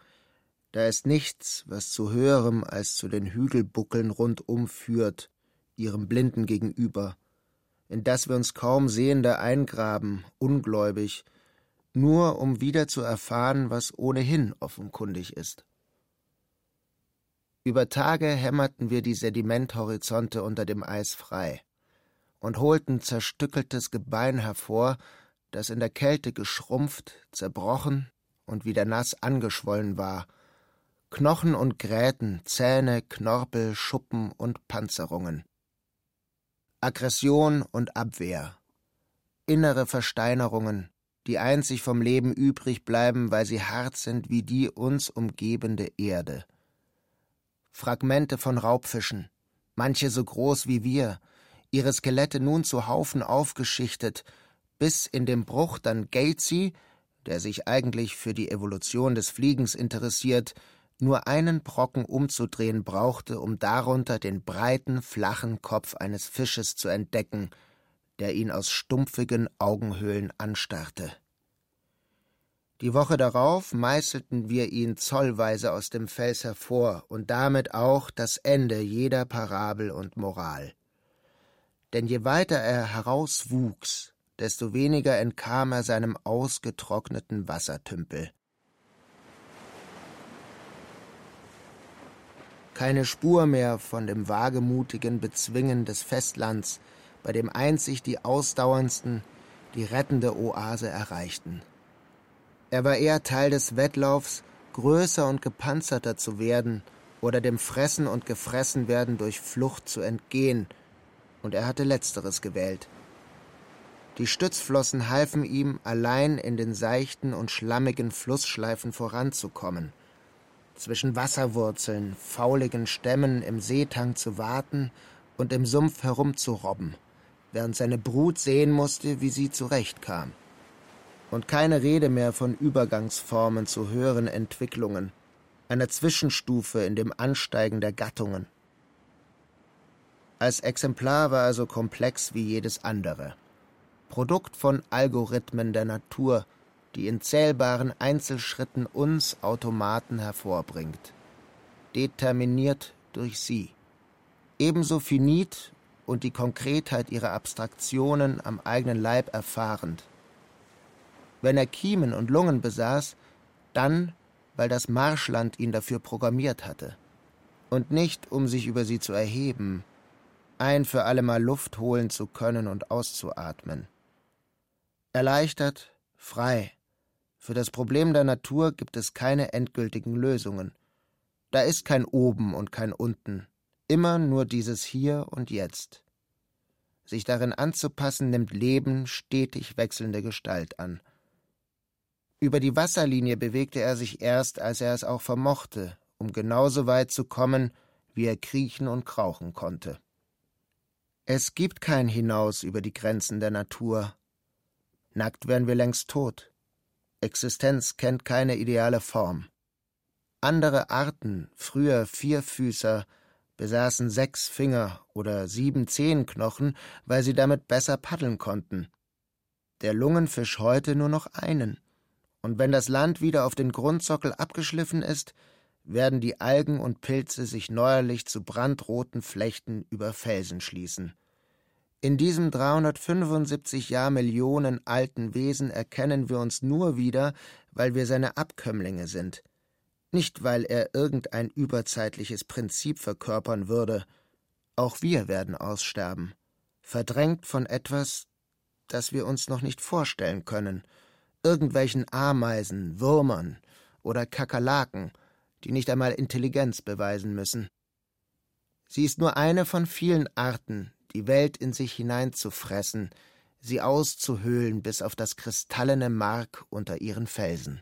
Da ist nichts, was zu höherem als zu den Hügelbuckeln rundum führt, ihrem Blinden gegenüber, in das wir uns kaum sehende eingraben, ungläubig, nur um wieder zu erfahren, was ohnehin offenkundig ist. Über Tage hämmerten wir die Sedimenthorizonte unter dem Eis frei und holten zerstückeltes Gebein hervor, das in der Kälte geschrumpft, zerbrochen und wieder nass angeschwollen war, Knochen und Gräten, Zähne, Knorpel, Schuppen und Panzerungen. Aggression und Abwehr, innere Versteinerungen, die einzig vom Leben übrig bleiben, weil sie hart sind wie die uns umgebende Erde. Fragmente von Raubfischen, manche so groß wie wir, ihre Skelette nun zu Haufen aufgeschichtet, bis in dem Bruch dann Gatesy, der sich eigentlich für die Evolution des Fliegens interessiert, nur einen Brocken umzudrehen brauchte, um darunter den breiten, flachen Kopf eines Fisches zu entdecken, der ihn aus stumpfigen Augenhöhlen anstarrte. Die Woche darauf meißelten wir ihn zollweise aus dem Fels hervor und damit auch das Ende jeder Parabel und Moral. Denn je weiter er herauswuchs, desto weniger entkam er seinem ausgetrockneten Wassertümpel. Keine Spur mehr von dem wagemutigen Bezwingen des Festlands, bei dem einzig die Ausdauerndsten die rettende Oase erreichten. Er war eher Teil des Wettlaufs, größer und gepanzerter zu werden oder dem Fressen und Gefressenwerden durch Flucht zu entgehen, und er hatte letzteres gewählt. Die Stützflossen halfen ihm, allein in den seichten und schlammigen Flussschleifen voranzukommen, zwischen Wasserwurzeln, fauligen Stämmen im Seetang zu warten und im Sumpf herumzurobben, während seine Brut sehen musste, wie sie zurechtkam und keine Rede mehr von Übergangsformen zu höheren Entwicklungen, einer Zwischenstufe in dem Ansteigen der Gattungen. Als Exemplar war er so komplex wie jedes andere. Produkt von Algorithmen der Natur, die in zählbaren Einzelschritten uns Automaten hervorbringt. Determiniert durch sie. Ebenso finit und die Konkretheit ihrer Abstraktionen am eigenen Leib erfahrend, wenn er Kiemen und Lungen besaß, dann, weil das Marschland ihn dafür programmiert hatte. Und nicht, um sich über sie zu erheben, ein für allemal Luft holen zu können und auszuatmen. Erleichtert, frei. Für das Problem der Natur gibt es keine endgültigen Lösungen. Da ist kein Oben und kein Unten, immer nur dieses Hier und Jetzt. Sich darin anzupassen, nimmt Leben stetig wechselnde Gestalt an. Über die Wasserlinie bewegte er sich erst, als er es auch vermochte, um genauso weit zu kommen, wie er kriechen und krauchen konnte. Es gibt kein Hinaus über die Grenzen der Natur. Nackt wären wir längst tot. Existenz kennt keine ideale Form. Andere Arten, früher Vierfüßer, besaßen sechs Finger oder sieben Zehenknochen, weil sie damit besser paddeln konnten. Der Lungenfisch heute nur noch einen und wenn das Land wieder auf den Grundsockel abgeschliffen ist, werden die Algen und Pilze sich neuerlich zu brandroten Flechten über Felsen schließen. In diesem 375 Jahr Millionen alten Wesen erkennen wir uns nur wieder, weil wir seine Abkömmlinge sind, nicht weil er irgendein überzeitliches Prinzip verkörpern würde. Auch wir werden aussterben, verdrängt von etwas, das wir uns noch nicht vorstellen können – irgendwelchen Ameisen, Würmern oder Kakerlaken, die nicht einmal Intelligenz beweisen müssen. Sie ist nur eine von vielen Arten, die Welt in sich hineinzufressen, sie auszuhöhlen bis auf das kristallene Mark unter ihren Felsen.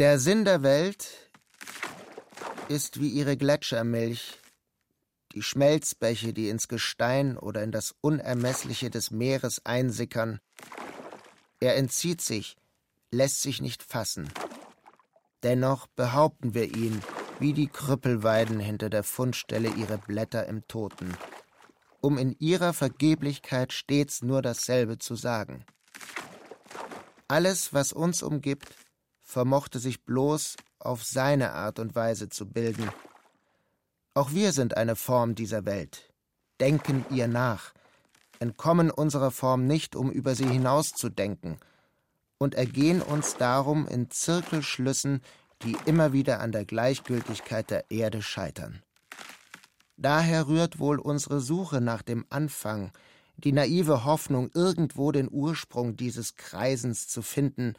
Der Sinn der Welt ist wie ihre Gletschermilch, die Schmelzbäche, die ins Gestein oder in das Unermessliche des Meeres einsickern er entzieht sich, lässt sich nicht fassen. Dennoch behaupten wir ihn, wie die Krüppelweiden hinter der Fundstelle ihre Blätter im Toten, um in ihrer Vergeblichkeit stets nur dasselbe zu sagen. Alles, was uns umgibt, vermochte sich bloß auf seine Art und Weise zu bilden. Auch wir sind eine Form dieser Welt, denken ihr nach, entkommen unserer Form nicht, um über sie hinauszudenken, und ergehen uns darum in Zirkelschlüssen, die immer wieder an der Gleichgültigkeit der Erde scheitern. Daher rührt wohl unsere Suche nach dem Anfang, die naive Hoffnung, irgendwo den Ursprung dieses Kreisens zu finden,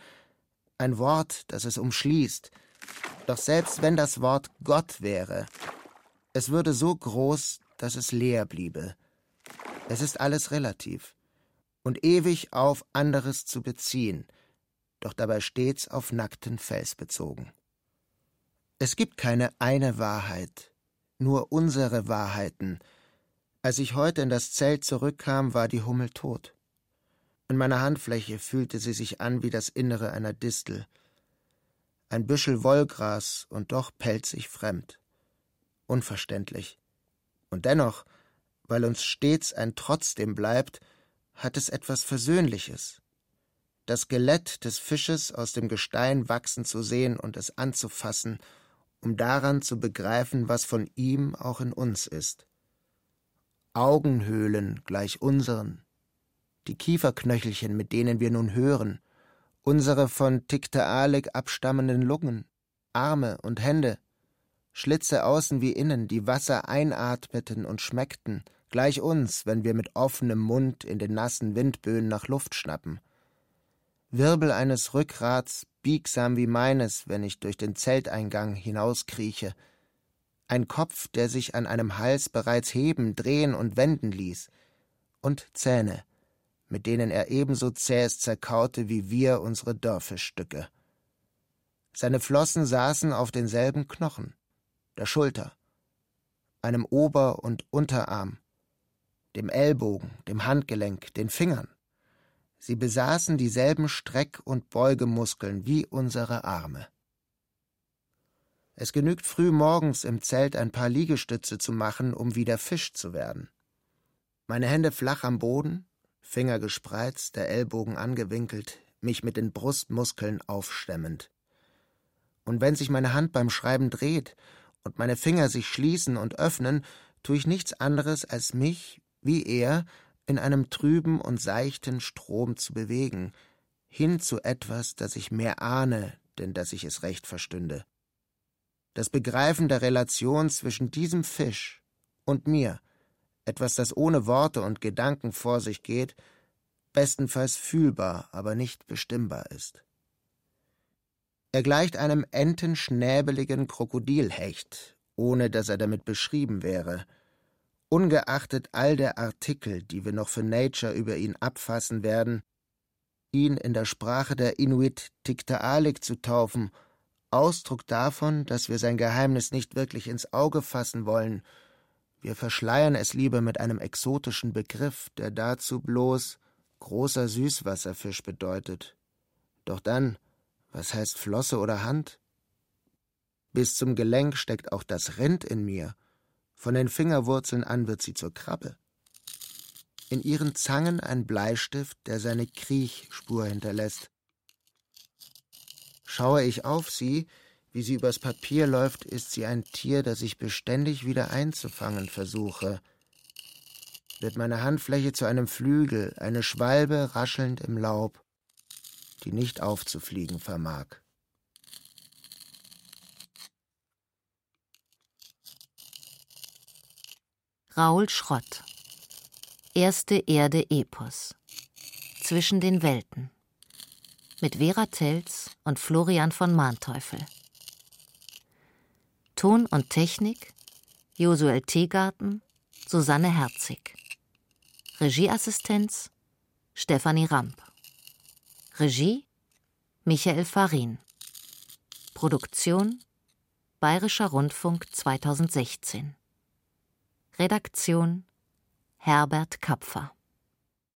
ein Wort, das es umschließt. Doch selbst wenn das Wort Gott wäre, es würde so groß, dass es leer bliebe, es ist alles relativ und ewig auf anderes zu beziehen, doch dabei stets auf nackten Fels bezogen. Es gibt keine eine Wahrheit, nur unsere Wahrheiten. Als ich heute in das Zelt zurückkam, war die Hummel tot. In meiner Handfläche fühlte sie sich an wie das Innere einer Distel. Ein Büschel Wollgras und doch pelzig fremd. Unverständlich. Und dennoch weil uns stets ein Trotzdem bleibt, hat es etwas Versöhnliches. Das Skelett des Fisches aus dem Gestein wachsen zu sehen und es anzufassen, um daran zu begreifen, was von ihm auch in uns ist. Augenhöhlen gleich unseren, die Kieferknöchelchen, mit denen wir nun hören, unsere von Tiktaalik abstammenden Lungen, Arme und Hände, Schlitze außen wie innen, die Wasser einatmeten und schmeckten, gleich uns, wenn wir mit offenem Mund in den nassen Windböen nach Luft schnappen. Wirbel eines Rückgrats, biegsam wie meines, wenn ich durch den Zelteingang hinauskrieche. Ein Kopf, der sich an einem Hals bereits heben, drehen und wenden ließ. Und Zähne, mit denen er ebenso zähes zerkaute wie wir unsere Dörfelstücke. Seine Flossen saßen auf denselben Knochen, der Schulter, einem Ober- und Unterarm, dem Ellbogen, dem Handgelenk, den Fingern. Sie besaßen dieselben Streck- und Beugemuskeln wie unsere Arme. Es genügt früh morgens im Zelt ein paar Liegestütze zu machen, um wieder Fisch zu werden. Meine Hände flach am Boden, Finger gespreizt, der Ellbogen angewinkelt, mich mit den Brustmuskeln aufstemmend. Und wenn sich meine Hand beim Schreiben dreht und meine Finger sich schließen und öffnen, tue ich nichts anderes, als mich, wie er, in einem trüben und seichten Strom zu bewegen, hin zu etwas, das ich mehr ahne, denn dass ich es recht verstünde. Das Begreifen der Relation zwischen diesem Fisch und mir, etwas, das ohne Worte und Gedanken vor sich geht, bestenfalls fühlbar, aber nicht bestimmbar ist. Er gleicht einem entenschnäbeligen Krokodilhecht, ohne dass er damit beschrieben wäre, ungeachtet all der Artikel, die wir noch für Nature über ihn abfassen werden, ihn in der Sprache der Inuit Tiktaalik zu taufen, Ausdruck davon, dass wir sein Geheimnis nicht wirklich ins Auge fassen wollen. Wir verschleiern es lieber mit einem exotischen Begriff, der dazu bloß großer Süßwasserfisch bedeutet. Doch dann, was heißt Flosse oder Hand? Bis zum Gelenk steckt auch das Rind in mir, von den Fingerwurzeln an wird sie zur Krabbe. In ihren Zangen ein Bleistift, der seine Kriechspur hinterlässt. Schaue ich auf sie, wie sie übers Papier läuft, ist sie ein Tier, das ich beständig wieder einzufangen versuche. Wird meine Handfläche zu einem Flügel, eine Schwalbe raschelnd im Laub, die nicht aufzufliegen vermag. Raul Schrott Erste Erde Epos Zwischen den Welten mit Vera Telz und Florian von Mahnteufel. Ton und Technik Josuel Teegarten, Susanne Herzig. Regieassistenz Stefanie Ramp. Regie Michael Farin. Produktion Bayerischer Rundfunk 2016 Redaktion Herbert Kapfer